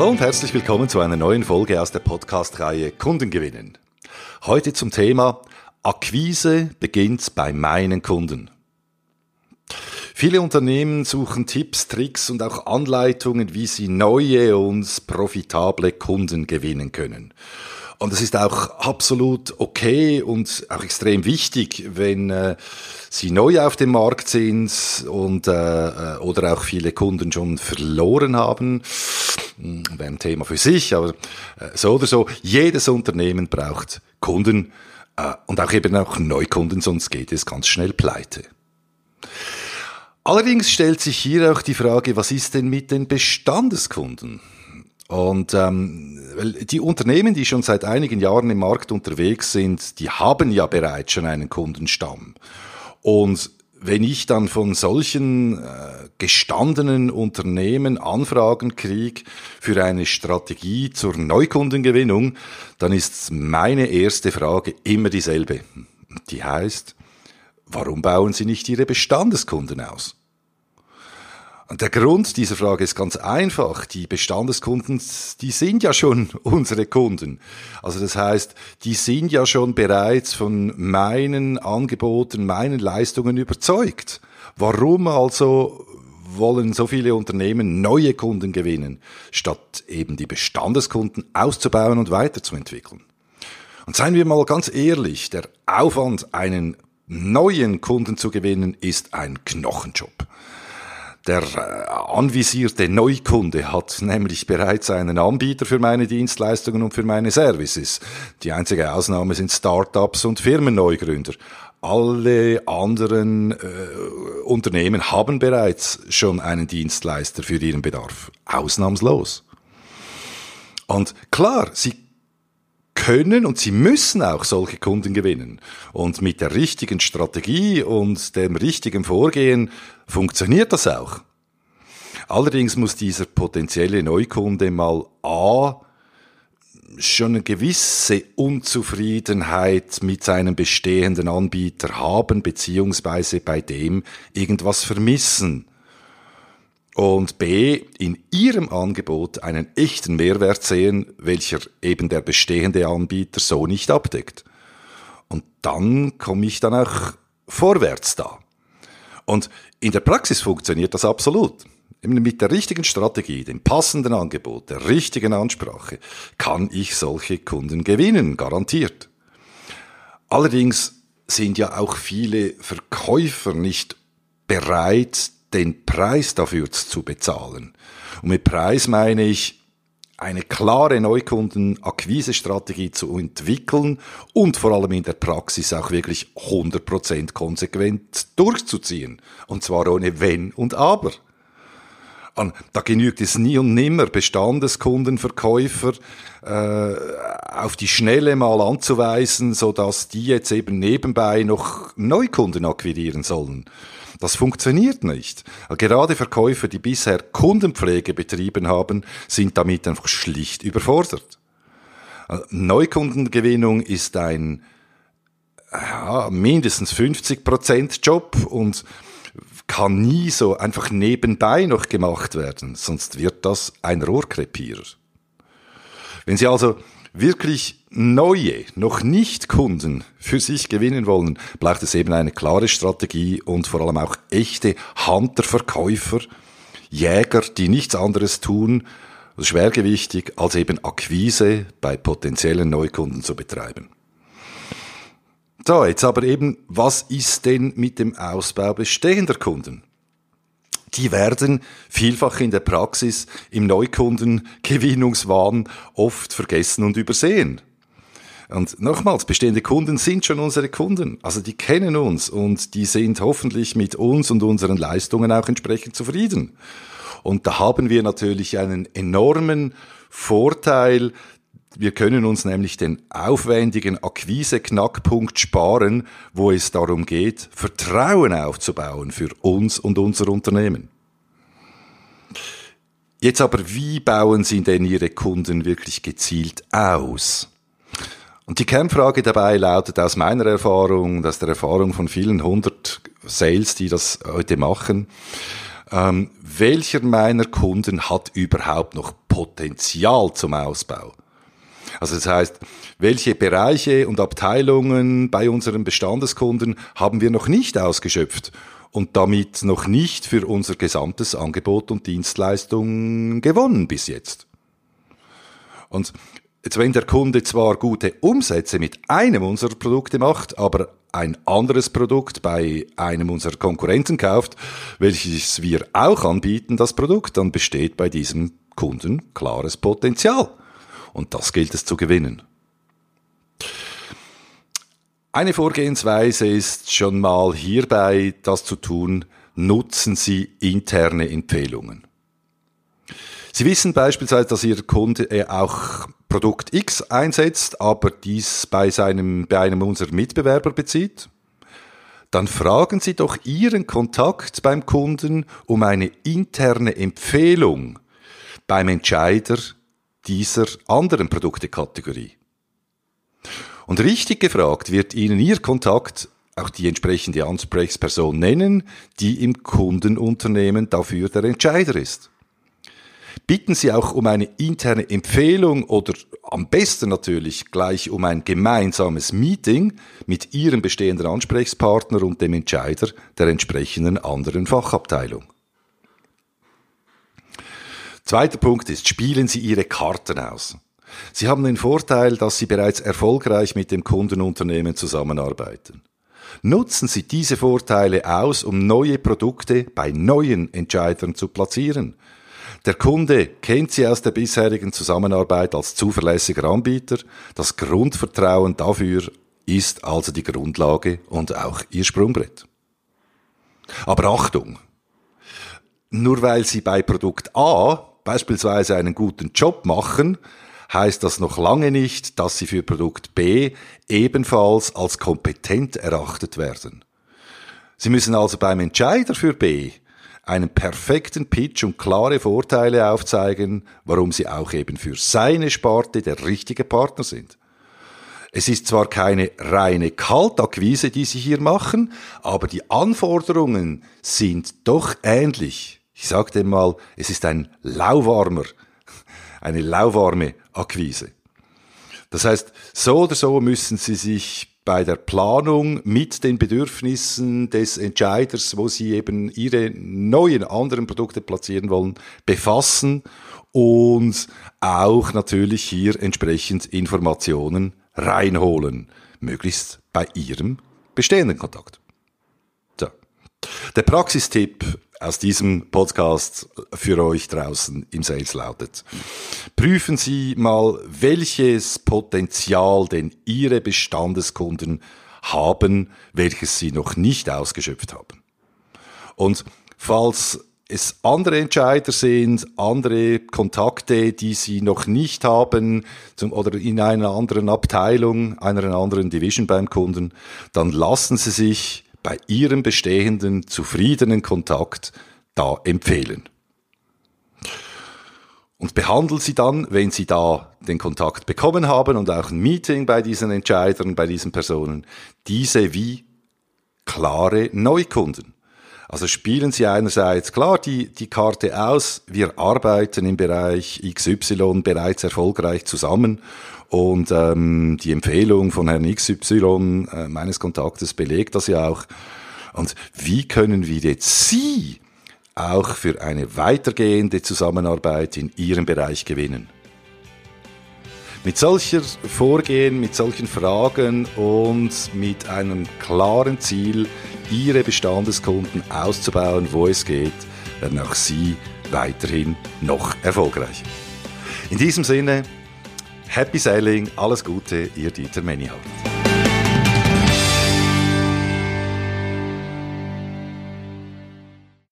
Hallo und herzlich willkommen zu einer neuen Folge aus der Podcast-Reihe Kunden gewinnen. Heute zum Thema Akquise beginnt bei meinen Kunden. Viele Unternehmen suchen Tipps, Tricks und auch Anleitungen, wie sie neue und profitable Kunden gewinnen können. Und es ist auch absolut okay und auch extrem wichtig, wenn äh, sie neu auf dem Markt sind und äh, äh oder auch viele Kunden schon verloren haben. Wäre ein Thema für sich, aber äh, so oder so. Jedes Unternehmen braucht Kunden äh, und auch eben auch Neukunden, sonst geht es ganz schnell pleite. Allerdings stellt sich hier auch die Frage, was ist denn mit den Bestandeskunden? Und ähm, die Unternehmen, die schon seit einigen Jahren im Markt unterwegs sind, die haben ja bereits schon einen Kundenstamm. Und wenn ich dann von solchen äh, gestandenen Unternehmen Anfragen kriege für eine Strategie zur Neukundengewinnung, dann ist meine erste Frage immer dieselbe. Die heißt, warum bauen Sie nicht Ihre Bestandeskunden aus? Und der Grund dieser Frage ist ganz einfach. Die Bestandeskunden, die sind ja schon unsere Kunden. Also das heißt, die sind ja schon bereits von meinen Angeboten, meinen Leistungen überzeugt. Warum also wollen so viele Unternehmen neue Kunden gewinnen, statt eben die Bestandeskunden auszubauen und weiterzuentwickeln? Und seien wir mal ganz ehrlich, der Aufwand, einen neuen Kunden zu gewinnen, ist ein Knochenjob. Der äh, anvisierte Neukunde hat nämlich bereits einen Anbieter für meine Dienstleistungen und für meine Services. Die einzige Ausnahme sind Startups und Firmenneugründer. Alle anderen äh, Unternehmen haben bereits schon einen Dienstleister für ihren Bedarf. Ausnahmslos. Und klar, sie können und sie müssen auch solche Kunden gewinnen. Und mit der richtigen Strategie und dem richtigen Vorgehen funktioniert das auch. Allerdings muss dieser potenzielle Neukunde mal A schon eine gewisse Unzufriedenheit mit seinem bestehenden Anbieter haben, beziehungsweise bei dem irgendwas vermissen und B, in ihrem Angebot einen echten Mehrwert sehen, welcher eben der bestehende Anbieter so nicht abdeckt. Und dann komme ich dann auch vorwärts da. Und in der Praxis funktioniert das absolut. Mit der richtigen Strategie, dem passenden Angebot, der richtigen Ansprache kann ich solche Kunden gewinnen, garantiert. Allerdings sind ja auch viele Verkäufer nicht bereit, den Preis dafür zu bezahlen. Und mit Preis meine ich, eine klare Neukundenakquise-Strategie zu entwickeln und vor allem in der Praxis auch wirklich 100% konsequent durchzuziehen. Und zwar ohne Wenn und Aber. Da genügt es nie und nimmer, Bestandeskundenverkäufer äh, auf die Schnelle mal anzuweisen, so dass die jetzt eben nebenbei noch Neukunden akquirieren sollen. Das funktioniert nicht. Gerade Verkäufer, die bisher Kundenpflege betrieben haben, sind damit einfach schlicht überfordert. Neukundengewinnung ist ein ja, mindestens 50% Job und kann nie so einfach nebenbei noch gemacht werden, sonst wird das ein Rohrkrepierer. Wenn Sie also wirklich neue, noch nicht Kunden für sich gewinnen wollen, braucht es eben eine klare Strategie und vor allem auch echte Hunter-Verkäufer, Jäger, die nichts anderes tun, schwergewichtig, als eben Akquise bei potenziellen Neukunden zu betreiben. So, jetzt aber eben, was ist denn mit dem Ausbau bestehender Kunden? die werden vielfach in der Praxis im Neukundengewinnungswahn oft vergessen und übersehen. Und nochmals, bestehende Kunden sind schon unsere Kunden. Also die kennen uns und die sind hoffentlich mit uns und unseren Leistungen auch entsprechend zufrieden. Und da haben wir natürlich einen enormen Vorteil. Wir können uns nämlich den aufwendigen Akquise-Knackpunkt sparen, wo es darum geht, Vertrauen aufzubauen für uns und unser Unternehmen. Jetzt aber, wie bauen Sie denn Ihre Kunden wirklich gezielt aus? Und die Kernfrage dabei lautet aus meiner Erfahrung, aus der Erfahrung von vielen hundert Sales, die das heute machen, ähm, welcher meiner Kunden hat überhaupt noch Potenzial zum Ausbau. Also das heißt, welche Bereiche und Abteilungen bei unseren Bestandeskunden haben wir noch nicht ausgeschöpft und damit noch nicht für unser gesamtes Angebot und Dienstleistung gewonnen bis jetzt. Und jetzt, wenn der Kunde zwar gute Umsätze mit einem unserer Produkte macht, aber ein anderes Produkt bei einem unserer Konkurrenten kauft, welches wir auch anbieten, das Produkt, dann besteht bei diesem Kunden klares Potenzial. Und das gilt es zu gewinnen. Eine Vorgehensweise ist schon mal hierbei, das zu tun, nutzen Sie interne Empfehlungen. Sie wissen beispielsweise, dass Ihr Kunde äh, auch Produkt X einsetzt, aber dies bei, seinem, bei einem unserer Mitbewerber bezieht. Dann fragen Sie doch Ihren Kontakt beim Kunden um eine interne Empfehlung beim Entscheider dieser anderen Produktekategorie. Und richtig gefragt wird Ihnen Ihr Kontakt auch die entsprechende Ansprechperson nennen, die im Kundenunternehmen dafür der Entscheider ist. Bitten Sie auch um eine interne Empfehlung oder am besten natürlich gleich um ein gemeinsames Meeting mit Ihrem bestehenden Ansprechpartner und dem Entscheider der entsprechenden anderen Fachabteilung. Zweiter Punkt ist, spielen Sie Ihre Karten aus. Sie haben den Vorteil, dass Sie bereits erfolgreich mit dem Kundenunternehmen zusammenarbeiten. Nutzen Sie diese Vorteile aus, um neue Produkte bei neuen Entscheidern zu platzieren. Der Kunde kennt Sie aus der bisherigen Zusammenarbeit als zuverlässiger Anbieter. Das Grundvertrauen dafür ist also die Grundlage und auch Ihr Sprungbrett. Aber Achtung! Nur weil Sie bei Produkt A beispielsweise einen guten Job machen, heißt das noch lange nicht, dass sie für Produkt B ebenfalls als kompetent erachtet werden. Sie müssen also beim Entscheider für B einen perfekten Pitch und klare Vorteile aufzeigen, warum sie auch eben für seine Sparte der richtige Partner sind. Es ist zwar keine reine Kaltakquise, die sie hier machen, aber die Anforderungen sind doch ähnlich. Ich sagte mal, es ist ein lauwarmer, eine lauwarme Akquise. Das heißt, so oder so müssen Sie sich bei der Planung mit den Bedürfnissen des Entscheiders, wo Sie eben Ihre neuen anderen Produkte platzieren wollen, befassen und auch natürlich hier entsprechend Informationen reinholen, möglichst bei Ihrem bestehenden Kontakt. So. Der Praxistipp aus diesem Podcast für euch draußen im Sales lautet. Prüfen Sie mal, welches Potenzial denn Ihre Bestandeskunden haben, welches Sie noch nicht ausgeschöpft haben. Und falls es andere Entscheider sind, andere Kontakte, die Sie noch nicht haben zum, oder in einer anderen Abteilung, einer anderen Division beim Kunden, dann lassen Sie sich bei Ihrem bestehenden zufriedenen Kontakt da empfehlen. Und behandeln Sie dann, wenn Sie da den Kontakt bekommen haben und auch ein Meeting bei diesen Entscheidern, bei diesen Personen, diese wie klare Neukunden. Also spielen Sie einerseits klar die, die Karte aus, wir arbeiten im Bereich XY bereits erfolgreich zusammen und ähm, die Empfehlung von Herrn XY äh, meines Kontaktes belegt das ja auch. Und wie können wir jetzt Sie auch für eine weitergehende Zusammenarbeit in Ihrem Bereich gewinnen? Mit solcher Vorgehen, mit solchen Fragen und mit einem klaren Ziel, Ihre Bestandeskunden auszubauen, wo es geht, werden auch Sie weiterhin noch erfolgreicher. In diesem Sinne, Happy Sailing, alles Gute, ihr Dieter Menihardt.